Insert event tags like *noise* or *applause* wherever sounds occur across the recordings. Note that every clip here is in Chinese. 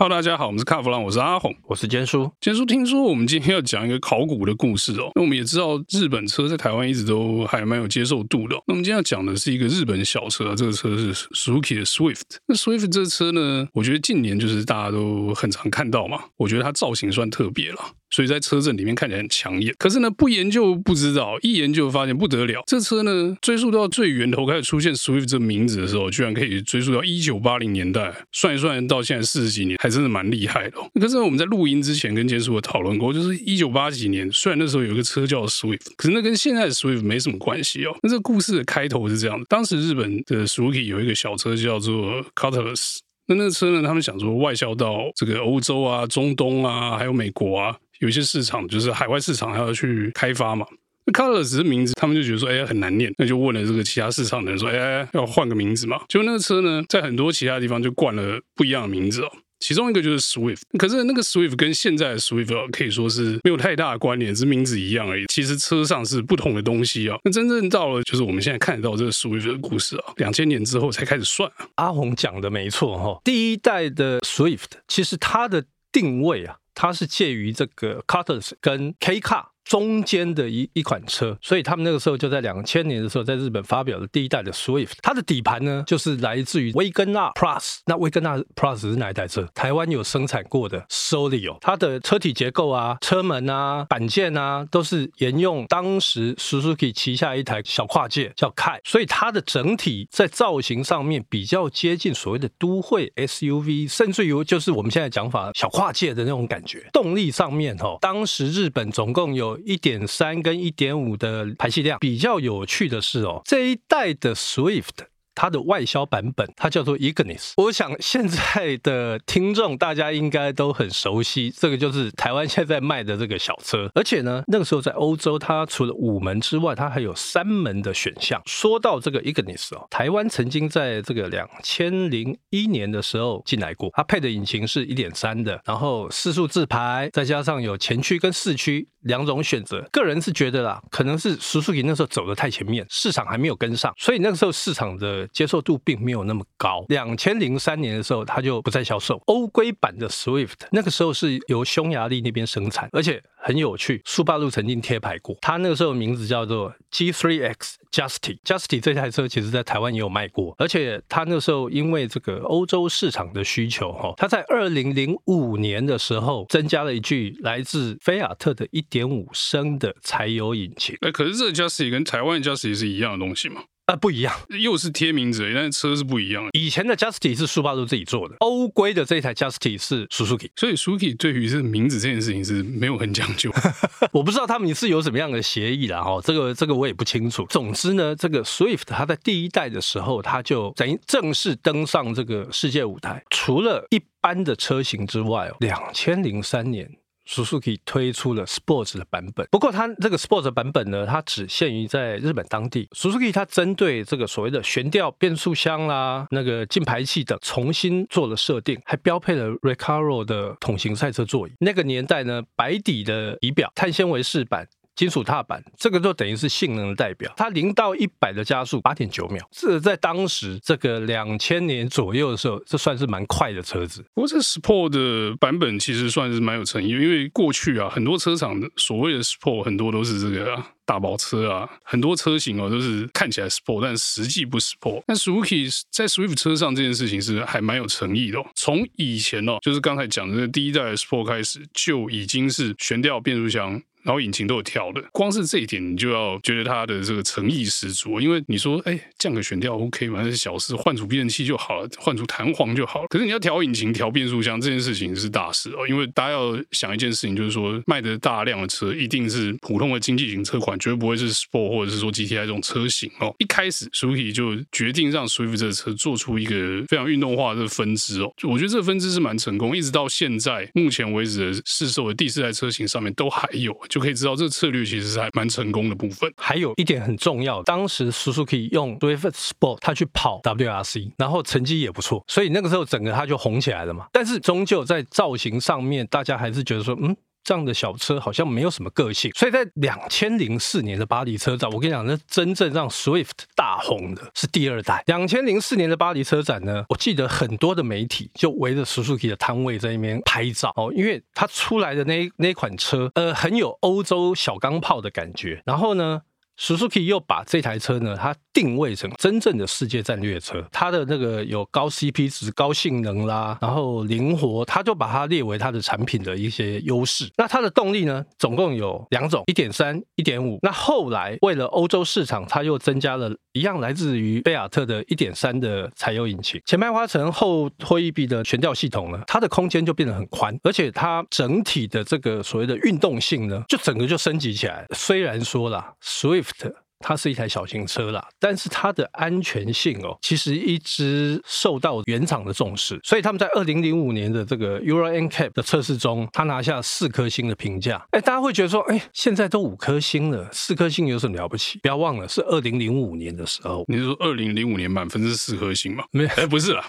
哈喽，大家好，我们是卡弗朗，我是阿红，我是坚叔。坚叔听说我们今天要讲一个考古的故事哦。那我们也知道日本车在台湾一直都还蛮有接受度的。那我们今天要讲的是一个日本小车，这个车是 Suzuki 的 Swift。那 Swift 这车呢，我觉得近年就是大家都很常看到嘛。我觉得它造型算特别了。所以在车阵里面看起来很抢眼，可是呢，不研究不知道，一研究发现不得了。这车呢，追溯到最源头开始出现 Swift 这名字的时候，居然可以追溯到一九八零年代，算一算到现在四十几年，还真的蛮厉害的。可是我们在录音之前跟坚叔有讨论过，就是一九八几年，虽然那时候有个车叫 Swift，可是那跟现在的 Swift 没什么关系哦。那这个故事的开头是这样的：当时日本的 Suzuki 有一个小车叫做 Cutlass，那那个车呢，他们想说外销到这个欧洲啊、中东啊，还有美国啊。有一些市场就是海外市场，还要去开发嘛。那，Color 只是名字，他们就觉得说，哎，很难念，那就问了这个其他市场的人说，哎，要换个名字嘛。结果那个车呢，在很多其他地方就冠了不一样的名字哦。其中一个就是 Swift，可是那个 Swift 跟现在的 Swift 可以说是没有太大的关联，只是名字一样而已。其实车上是不同的东西啊。那真正到了就是我们现在看得到这个 Swift 的故事啊，两千年之后才开始算。阿红讲的没错哈，第一代的 Swift 其实它的定位啊。它是介于这个 Cutlass 跟 K Car 中间的一一款车，所以他们那个时候就在两千年的时候，在日本发表了第一代的 Swift。它的底盘呢，就是来自于威根纳 Plus。那威根纳 Plus 是哪一台车？台湾有生产过的 Solio。它的车体结构啊、车门啊、板件啊，都是沿用当时 Suzuki 旗下一台小跨界叫 Kai。所以它的整体在造型上面比较接近所谓的都会 SUV，甚至于就是我们现在讲法小跨界的那种感觉。动力上面哦，当时日本总共有一点三跟一点五的排气量，比较有趣的是哦，这一代的 Swift。它的外销版本，它叫做 Ignis。我想现在的听众大家应该都很熟悉，这个就是台湾现在卖的这个小车。而且呢，那个时候在欧洲，它除了五门之外，它还有三门的选项。说到这个 Ignis 哦，台湾曾经在这个两千零一年的时候进来过，它配的引擎是一点三的，然后四速自排，再加上有前驱跟四驱两种选择。个人是觉得啦，可能是 Suzuki 那时候走的太前面，市场还没有跟上，所以那个时候市场的。接受度并没有那么高。两千零三年的时候，它就不再销售。欧规版的 Swift 那个时候是由匈牙利那边生产，而且很有趣，速霸陆曾经贴牌过。它那个时候名字叫做 G3X Justy。Justy 这台车其实在台湾也有卖过，而且它那个时候因为这个欧洲市场的需求，哈，它在二零零五年的时候增加了一具来自菲亚特的一点五升的柴油引擎。哎，可是这个 Justy 跟台湾的 Justy 是一样的东西吗？啊，不一样，又是贴名字，但是车是不一样的。以前的 Justy 是速霸陆自己做的，欧规的这一台 Justy 是 Suzuki，所以 Suzuki 对于这个名字这件事情是没有很讲究。*laughs* 我不知道他们是有什么样的协议啦，哈，这个这个我也不清楚。总之呢，这个 Swift 它在第一代的时候，它就等于正式登上这个世界舞台。除了一般的车型之外，两千零三年。Suzuki 推出了 Sports 的版本，不过它这个 Sports 版本呢，它只限于在日本当地。Suzuki 它针对这个所谓的悬吊变速箱啦、那个进排气等重新做了设定，还标配了 Recaro 的桶型赛车座椅。那个年代呢，白底的仪表，碳纤维饰板。金属踏板，这个就等于是性能的代表。它零到一百的加速八点九秒，这在当时这个两千年左右的时候，这算是蛮快的车子。不过这 Sport 的版本其实算是蛮有诚意，因为过去啊，很多车厂的所谓的 Sport 很多都是这个大包车啊，很多车型哦都是看起来 Sport，但实际不 Sport。但 Suuki 在 Swift 车上这件事情是还蛮有诚意的哦。从以前哦，就是刚才讲的第一代 Sport 开始，就已经是悬吊变速箱。然后引擎都有调的，光是这一点你就要觉得它的这个诚意十足。因为你说，哎，降个悬吊 OK 嘛，那是小事，换组避震器就好了，换组弹簧就好了。可是你要调引擎、调变速箱这件事情是大事哦。因为大家要想一件事情，就是说卖的大量的车一定是普通的经济型车款，绝对不会是 Sport 或者是说 GTI 这种车型哦。一开始 Suzuki 就决定让 Swift 这个车做出一个非常运动化的分支哦。我觉得这个分支是蛮成功，一直到现在目前为止的市售的第四代车型上面都还有。就可以知道这个策略其实是还蛮成功的部分。还有一点很重要，当时叔叔可以用 Swift Sport 他去跑 WRC，然后成绩也不错，所以那个时候整个他就红起来了嘛。但是终究在造型上面，大家还是觉得说，嗯。这样的小车好像没有什么个性。所以在两千零四年的巴黎车展，我跟你讲，那真正让 Swift 大红的是第二代。两千零四年的巴黎车展呢，我记得很多的媒体就围着 Suzuki 的摊位在那边拍照哦，因为它出来的那那款车，呃，很有欧洲小钢炮的感觉。然后呢，Suzuki 又把这台车呢，它定位成真正的世界战略车，它的那个有高 CP 值、高性能啦，然后灵活，它就把它列为它的产品的一些优势。那它的动力呢，总共有两种，一点三、一点五。那后来为了欧洲市场，它又增加了一样来自于贝亚特的一点三的柴油引擎，前麦花臣后辉翼臂的悬吊系统呢，它的空间就变得很宽，而且它整体的这个所谓的运动性呢，就整个就升级起来。虽然说啦，Swift。它是一台小型车啦，但是它的安全性哦，其实一直受到原厂的重视。所以他们在二零零五年的这个 Euro NCAP 的测试中，它拿下四颗星的评价。哎，大家会觉得说，哎，现在都五颗星了，四颗星有什么了不起？不要忘了，是二零零五年的时候。你是说二零零五年满分是四颗星吗？没，哎，不是啦，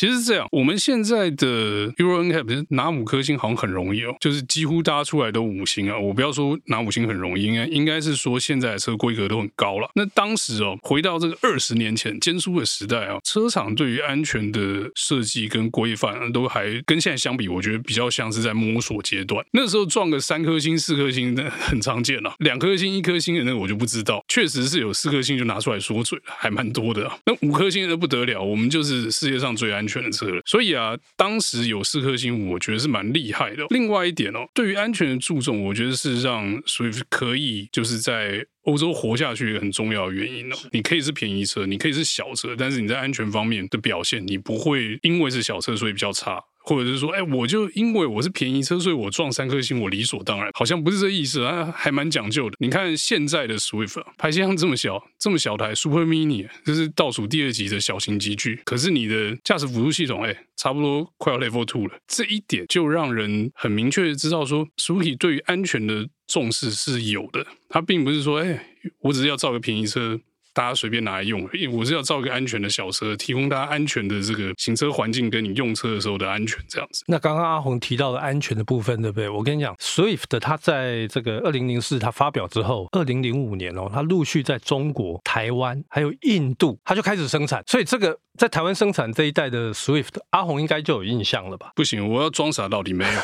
其实是这样。我们现在的 Euro NCAP 拿五颗星好像很容易哦，就是几乎搭出来都五星啊。我不要说拿五星很容易，应该应该是说现在的车规格都很高了。那当时哦，回到这个二十年前尖叔的时代啊，车厂对于安全的设计跟规范都还跟现在相比，我觉得比较像是在摸索阶段。那时候撞个三颗星、四颗星，那很常见了。两颗星、一颗星的那个我就不知道，确实是有四颗星就拿出来说嘴了，还蛮多的。那五颗星的不得了，我们就是世界上最安全的车了。所以啊，当时有四颗星，我觉得是蛮厉害的。另外一点哦，对于安全的注重，我觉得是让 Swift 可以就是在。欧洲活下去一个很重要的原因哦，你可以是便宜车，你可以是小车，但是你在安全方面的表现，你不会因为是小车所以比较差。或者是说，哎，我就因为我是便宜车，所以我撞三颗星，我理所当然，好像不是这意思啊，还蛮讲究的。你看现在的 Swift 排气量这么小，这么小台 Super Mini，这是倒数第二级的小型级距，可是你的驾驶辅助系统，哎，差不多快要 Level Two 了。这一点就让人很明确的知道说，Suzuki 对于安全的重视是有的。它并不是说，哎，我只是要造个便宜车。大家随便拿来用，因为我是要造一个安全的小车，提供大家安全的这个行车环境，跟你用车的时候的安全这样子。那刚刚阿红提到的安全的部分，对不对？我跟你讲，Swift 它在这个二零零四它发表之后，二零零五年哦，它陆续在中国、台湾还有印度，它就开始生产。所以这个在台湾生产这一代的 Swift，阿红应该就有印象了吧？不行，我要装傻到底没有。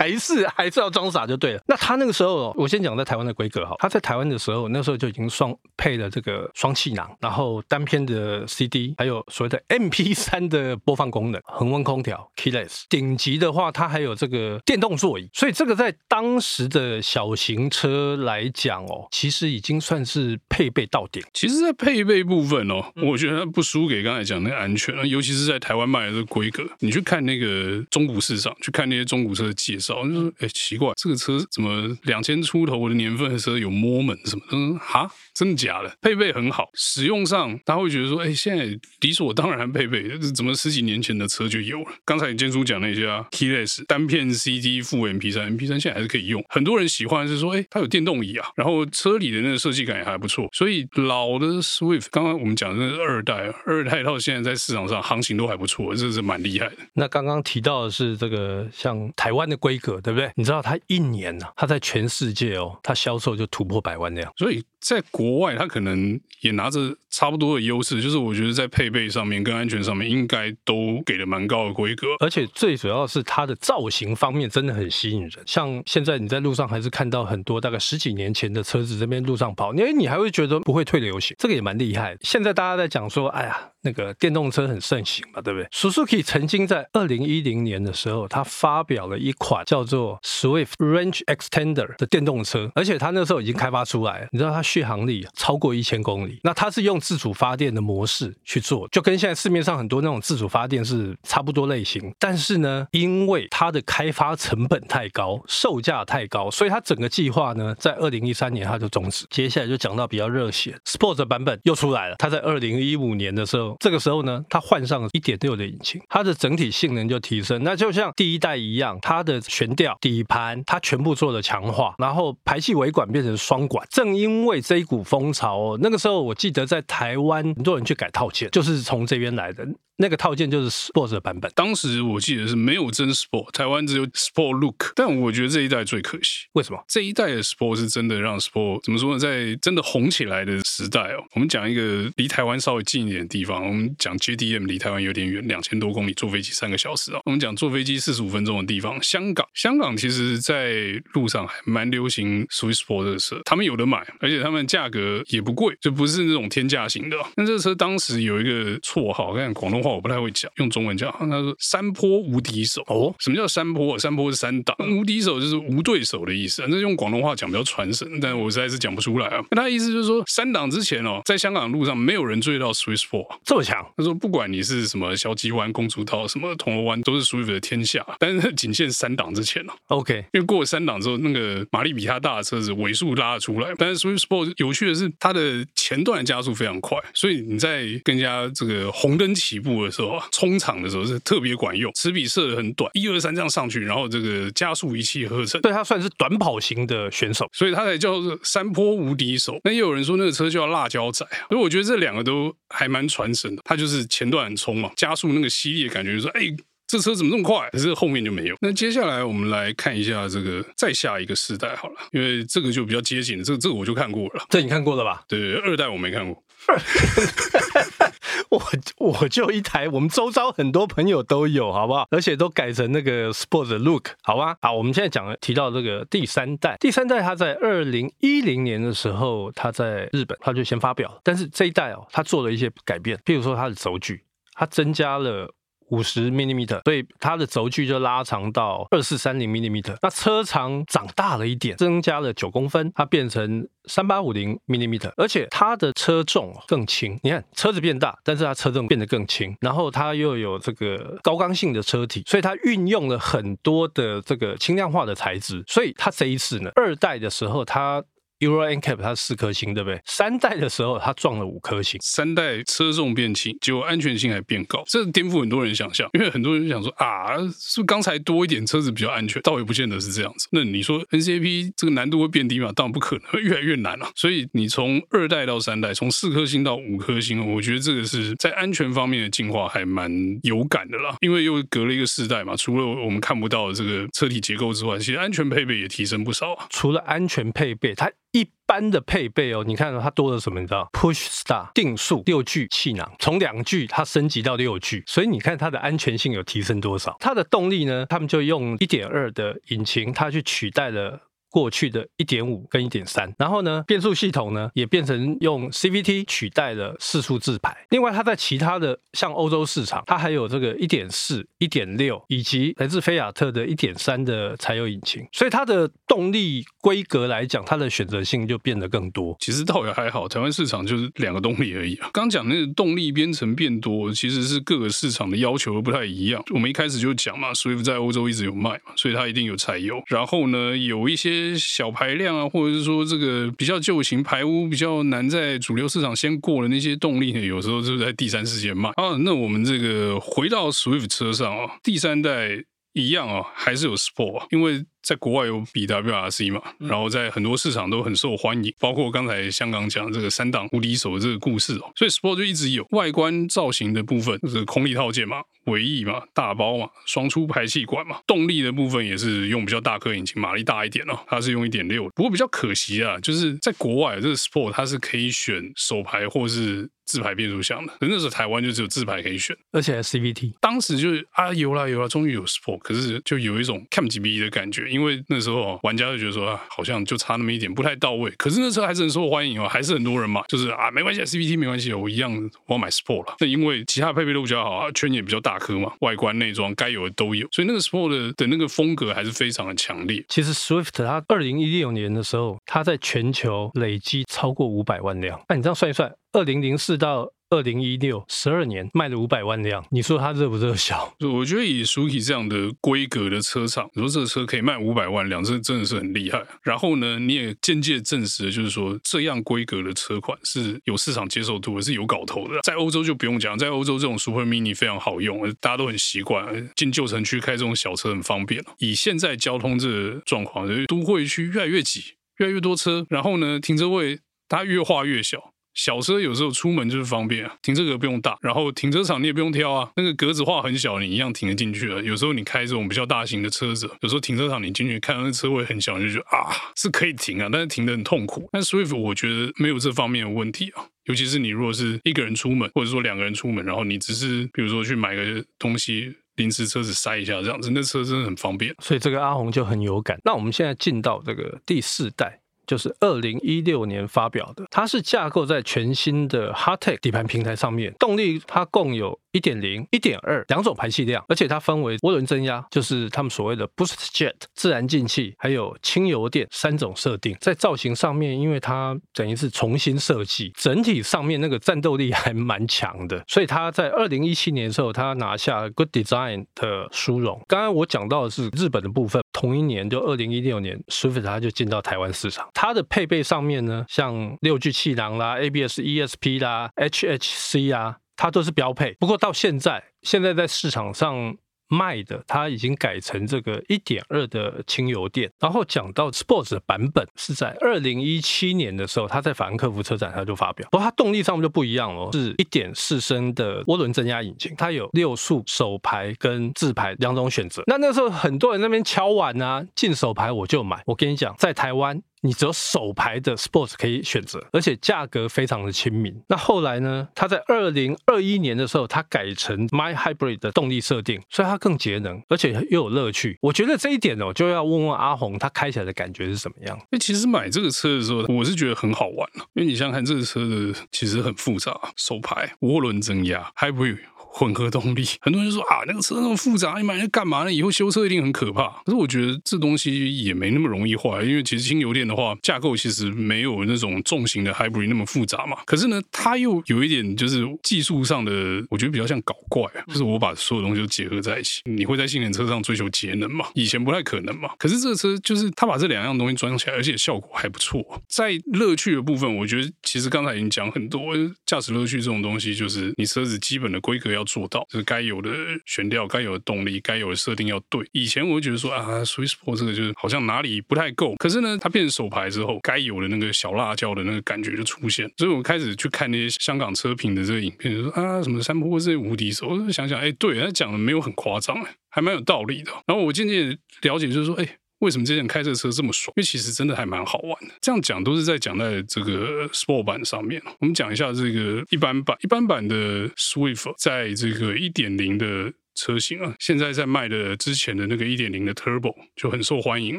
还是还是要装傻就对了。那他那个时候，我先讲在台湾的规格哈。他在台湾的时候，那时候就已经双配了这个双气囊，然后单片的 CD，还有所谓的 MP3 的播放功能，恒温空调，Keyless。顶级的话，它还有这个电动座椅。所以这个在当时的小型车来讲哦，其实已经算是配备到顶。其实，在配备部分哦，我觉得不输给刚才讲那个安全，尤其是在台湾卖的这个规格。你去看那个中古市场，去看那些中古车的介绍。早就说，哎，奇怪，这个车怎么两千出头的年份的车有 Moment 什么？嗯，哈，真的假的？配备很好，使用上他会觉得说，哎，现在理所当然配备，怎么十几年前的车就有了？刚才建叔讲那些啊，Keyless 单片 CD 副 MP3，MP3 现在还是可以用。很多人喜欢是说，哎，它有电动椅啊，然后车里的那个设计感也还不错。所以老的 Swift，刚刚我们讲的那是二代，二代到现在在市场上行情都还不错，这是蛮厉害的。那刚刚提到的是这个像台湾的规。个对不对？你知道他一年呢、他在全世界哦，他销售就突破百万辆，所以在国外他可能也拿着差不多的优势，就是我觉得在配备上面跟安全上面应该都给了蛮高的规格，而且最主要是它的造型方面真的很吸引人。像现在你在路上还是看到很多大概十几年前的车子这边路上跑，因为你还会觉得不会退流行，这个也蛮厉害。现在大家在讲说，哎呀，那个电动车很盛行嘛，对不对？Suzuki 曾经在二零一零年的时候，他发表了一款。叫做 Swift Range Extender 的电动车，而且它那时候已经开发出来。你知道它续航力超过一千公里，那它是用自主发电的模式去做，就跟现在市面上很多那种自主发电是差不多类型。但是呢，因为它的开发成本太高，售价太高，所以它整个计划呢，在二零一三年它就终止。接下来就讲到比较热血，Sport 版本又出来了。它在二零一五年的时候这个时候呢，它换上了一点六的引擎，它的整体性能就提升。那就像第一代一样，它的悬吊、底盘它全部做了强化，然后排气尾管变成双管。正因为为这一股风潮哦，那个时候我记得在台湾很多人去改套件，就是从这边来的。那个套件就是 Sport 的版本，当时我记得是没有真 Sport，台湾只有 Sport Look。但我觉得这一代最可惜，为什么？这一代的 Sport 是真的让 Sport 怎么说呢？在真的红起来的时代哦，我们讲一个离台湾稍微近一点的地方，我们讲 JDM 离台湾有点远，两千多公里，坐飞机三个小时啊。我们讲坐飞机四十五分钟的地方，香港。香港其实在路上还蛮流行 Swiss Sport 这个车，他们有的买，而且他们价格也不贵，就不是那种天价型的。那这个车当时有一个绰号，看广东话我不太会讲，用。中文叫他说“山坡无敌手”哦，什么叫山坡？山坡是三档，无敌手就是无对手的意思。那用广东话讲比较传神，但我实在是讲不出来啊。那他的意思就是说，三档之前哦，在香港路上没有人追到 Swift Sport 这么强。他说，不管你是什么小鸡湾、公主岛、什么铜锣湾，都是 Swift 的天下。但是仅限三档之前哦。OK，因为过了三档之后，那个马力比它大的车子尾数拉得出来。但是 Swift 有趣的是，它的前段加速非常快，所以你在跟人家这个红灯起步的时候啊，冲场的时候是特。别管用，齿比射的很短，一二三这样上去，然后这个加速一气呵成。对，他算是短跑型的选手，所以他才叫做山坡无敌手。那也有人说那个车叫辣椒仔啊，所以我觉得这两个都还蛮传神的。他就是前段很冲嘛，加速那个犀利的感觉，就是说，哎，这车怎么这么快？可是后面就没有。那接下来我们来看一下这个再下一个世代好了，因为这个就比较接近，这个这个我就看过了。这你看过了吧？对，二代我没看过。*laughs* 我 *laughs* 我就一台，我们周遭很多朋友都有，好不好？而且都改成那个 Sport Look，好吧？好，我们现在讲提到这个第三代，第三代它在二零一零年的时候，它在日本它就先发表，但是这一代哦，它做了一些改变，譬如说它的轴距，它增加了。五十 m i l i m e t e r 所以它的轴距就拉长到二四三零 m i l i m e t e r。那车长长大了一点，增加了九公分，它变成三八五零 millimeter。而且它的车重更轻，你看车子变大，但是它车重变得更轻。然后它又有这个高刚性的车体，所以它运用了很多的这个轻量化的材质。所以它这一次呢，二代的时候它。Euro NCAP 它四颗星，对不对？三代的时候它撞了五颗星，三代车重变轻，结果安全性还变高，这颠覆很多人想象。因为很多人想说啊，是不是刚才多一点车子比较安全？倒也不见得是这样子。那你说 NCAP 这个难度会变低吗？当然不可能，会越来越难了。所以你从二代到三代，从四颗星到五颗星，我觉得这个是在安全方面的进化还蛮有感的啦。因为又隔了一个世代嘛，除了我们看不到的这个车体结构之外，其实安全配备也提升不少啊。除了安全配备，它一般的配备哦，你看它多了什么？你知道？Push Star 定速六具气囊，从两具它升级到六具，所以你看它的安全性有提升多少？它的动力呢？他们就用一点二的引擎，它去取代了。过去的一点五跟一点三，然后呢，变速系统呢也变成用 CVT 取代了四速自排。另外，它在其他的像欧洲市场，它还有这个一点四、一点六以及来自菲亚特的一点三的柴油引擎，所以它的动力规格来讲，它的选择性就变得更多。其实倒也还好，台湾市场就是两个动力而已啊。刚讲那个动力编程变多，其实是各个市场的要求都不太一样。我们一开始就讲嘛，Swift 在欧洲一直有卖嘛，所以它一定有柴油。然后呢，有一些。小排量啊，或者是说这个比较旧型排污比较难在主流市场先过的那些动力呢，有时候就是在第三世界卖啊。那我们这个回到 Swift 车上啊，第三代一样啊，还是有 Sport，因为。在国外有 BWRC 嘛，然后在很多市场都很受欢迎，包括刚才香港讲这个三档无敌手的这个故事哦，所以 Sport 就一直有外观造型的部分，就是空力套件嘛、尾翼嘛、大包嘛、双出排气管嘛，动力的部分也是用比较大颗引擎，马力大一点哦，它是用一点六，不过比较可惜啊，就是在国外这个 Sport 它是可以选手排或是自排变速箱的，那时候台湾就只有自排可以选，而且还 CVT，当时就是啊有啦有啦，终于有 Sport，可是就有一种 Cam 级 B 的感觉。因为那时候玩家就觉得说啊，好像就差那么一点，不太到位。可是那车还是很受欢迎哦，还是很多人嘛，就是啊，没关系，CVT 没关系，我一样我要买 Sport 了。那因为其他配备都比较好啊，圈也比较大颗嘛，外观内装该有的都有，所以那个 Sport 的的那个风格还是非常的强烈。其实 Swift 它二零一六年的时候，它在全球累积超过五百万辆。那你这样算一算，二零零四到二零一六十二年卖了五百万辆，你说它热不热销？*laughs* 我觉得以 Suki 这样的规格的车厂，你说这个车可以卖五百万辆，这真的是很厉害。然后呢，你也间接证实了，就是说这样规格的车款是有市场接受度，也是有搞头的。在欧洲就不用讲，在欧洲这种 Super Mini 非常好用，大家都很习惯，进旧城区开这种小车很方便。以现在交通这状况，都会区越来越挤，越来越多车，然后呢，停车位它越画越小。小车有时候出门就是方便啊，停车格不用大，然后停车场你也不用挑啊，那个格子画很小，你一样停得进去啊。有时候你开这种比较大型的车子，有时候停车场你进去看到那车位很小，你就觉得啊是可以停啊，但是停得很痛苦。但 Swift 我觉得没有这方面的问题啊，尤其是你如果是一个人出门，或者说两个人出门，然后你只是比如说去买个东西，临时车子塞一下这样子，那车真的很方便。所以这个阿红就很有感。那我们现在进到这个第四代。就是二零一六年发表的，它是架构在全新的 Hardtech 底盘平台上面，动力它共有一点零、一点二两种排气量，而且它分为涡轮增压，就是他们所谓的 Boost Jet 自然进气，还有轻油电三种设定。在造型上面，因为它等于是重新设计，整体上面那个战斗力还蛮强的，所以它在二零一七年的时候，它拿下 Good Design 的殊荣。刚刚我讲到的是日本的部分，同一年就二零一六年，Swift 它就进到台湾市场。它的配备上面呢，像六具气囊啦、ABS、ESP 啦、HHC 啊，它都是标配。不过到现在，现在在市场上。卖的，它已经改成这个一点二的轻油电。然后讲到 Sports 的版本是在二零一七年的时候，它在法兰克福车展它就发表。不过它动力上面就不一样哦，是一点四升的涡轮增压引擎，它有六速手排跟自排两种选择。那那时候很多人那边敲碗啊，进手排我就买。我跟你讲，在台湾。你只有手排的 Sports 可以选择，而且价格非常的亲民。那后来呢？它在二零二一年的时候，它改成 My Hybrid 的动力设定，所以它更节能，而且又有乐趣。我觉得这一点哦，就要问问阿红，他开起来的感觉是怎么样？那其实买这个车的时候，我是觉得很好玩，因为你想想看，这个车的其实很复杂，手排、涡轮增压、Hybrid。混合动力，*laughs* 很多人就说啊，那个车那么复杂，你买那干嘛呢？以后修车一定很可怕。可是我觉得这东西也没那么容易坏，因为其实轻油电的话，架构其实没有那种重型的 hybrid 那么复杂嘛。可是呢，它又有一点就是技术上的，我觉得比较像搞怪，就是我把所有东西都结合在一起。你会在性能车上追求节能嘛？以前不太可能嘛。可是这个车就是它把这两样东西装起来，而且效果还不错。在乐趣的部分，我觉得其实刚才已经讲很多，驾驶乐趣这种东西，就是你车子基本的规格要。要做到，就是该有的悬吊、该有的动力、该有的设定要对。以前我会觉得说啊，Swiss Sport 这个就是好像哪里不太够。可是呢，它变成手排之后，该有的那个小辣椒的那个感觉就出现。所以我开始去看那些香港车评的这个影片，就说啊，什么山坡是无敌手。我就想想，哎，对，他讲的没有很夸张，哎，还蛮有道理的。然后我渐渐了解，就是说，哎。为什么之前开这个车这么爽？因为其实真的还蛮好玩的。这样讲都是在讲在这个 Sport 版上面。我们讲一下这个一般版，一般版的 Swift 在这个一点零的。车型啊，现在在卖的之前的那个一点零的 Turbo 就很受欢迎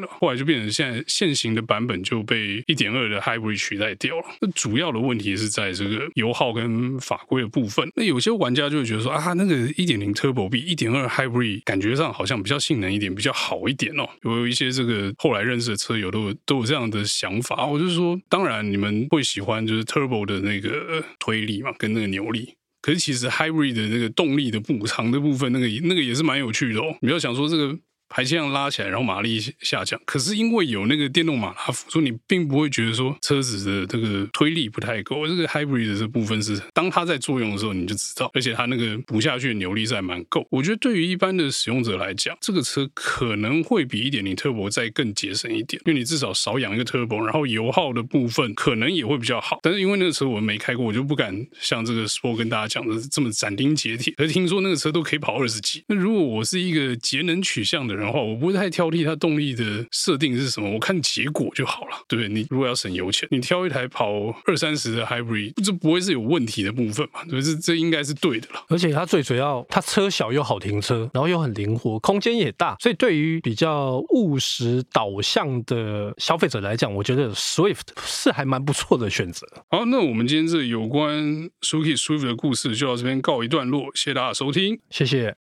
了，后来就变成现在现行的版本就被一点二的 Hybrid 取代掉了。那主要的问题是在这个油耗跟法规的部分。那有些玩家就会觉得说啊，那个一点零 Turbo 比一点二 Hybrid 感觉上好像比较性能一点，比较好一点哦。有一些这个后来认识的车友都都有这样的想法。我就说，当然你们会喜欢就是 Turbo 的那个推力嘛，跟那个扭力。可是其实 Hybrid 的那个动力的补偿的部分，那个那个也是蛮有趣的哦。你不要想说这个。排气量拉起来，然后马力下降。可是因为有那个电动马达辅助，你并不会觉得说车子的这个推力不太够。这个 hybrid 的这部分是当它在作用的时候，你就知道，而且它那个补下去的扭力是还蛮够。我觉得对于一般的使用者来讲，这个车可能会比一点零 turbo 再更节省一点，因为你至少少养一个 turbo，然后油耗的部分可能也会比较好。但是因为那个车我没开过，我就不敢像这个 sport 跟大家讲的这么斩钉截铁。而听说那个车都可以跑二十几。那如果我是一个节能取向的人的话，我不会太挑剔它动力的设定是什么，我看结果就好了，对不对？你如果要省油钱，你挑一台跑二三十的 hybrid，这不会是有问题的部分嘛？对，这这应该是对的了。而且它最主要，它车小又好停车，然后又很灵活，空间也大，所以对于比较务实导向的消费者来讲，我觉得 Swift 是还蛮不错的选择。好，那我们今天这有关 Suzuki Swift 的故事就到这边告一段落，谢谢大家收听，谢谢。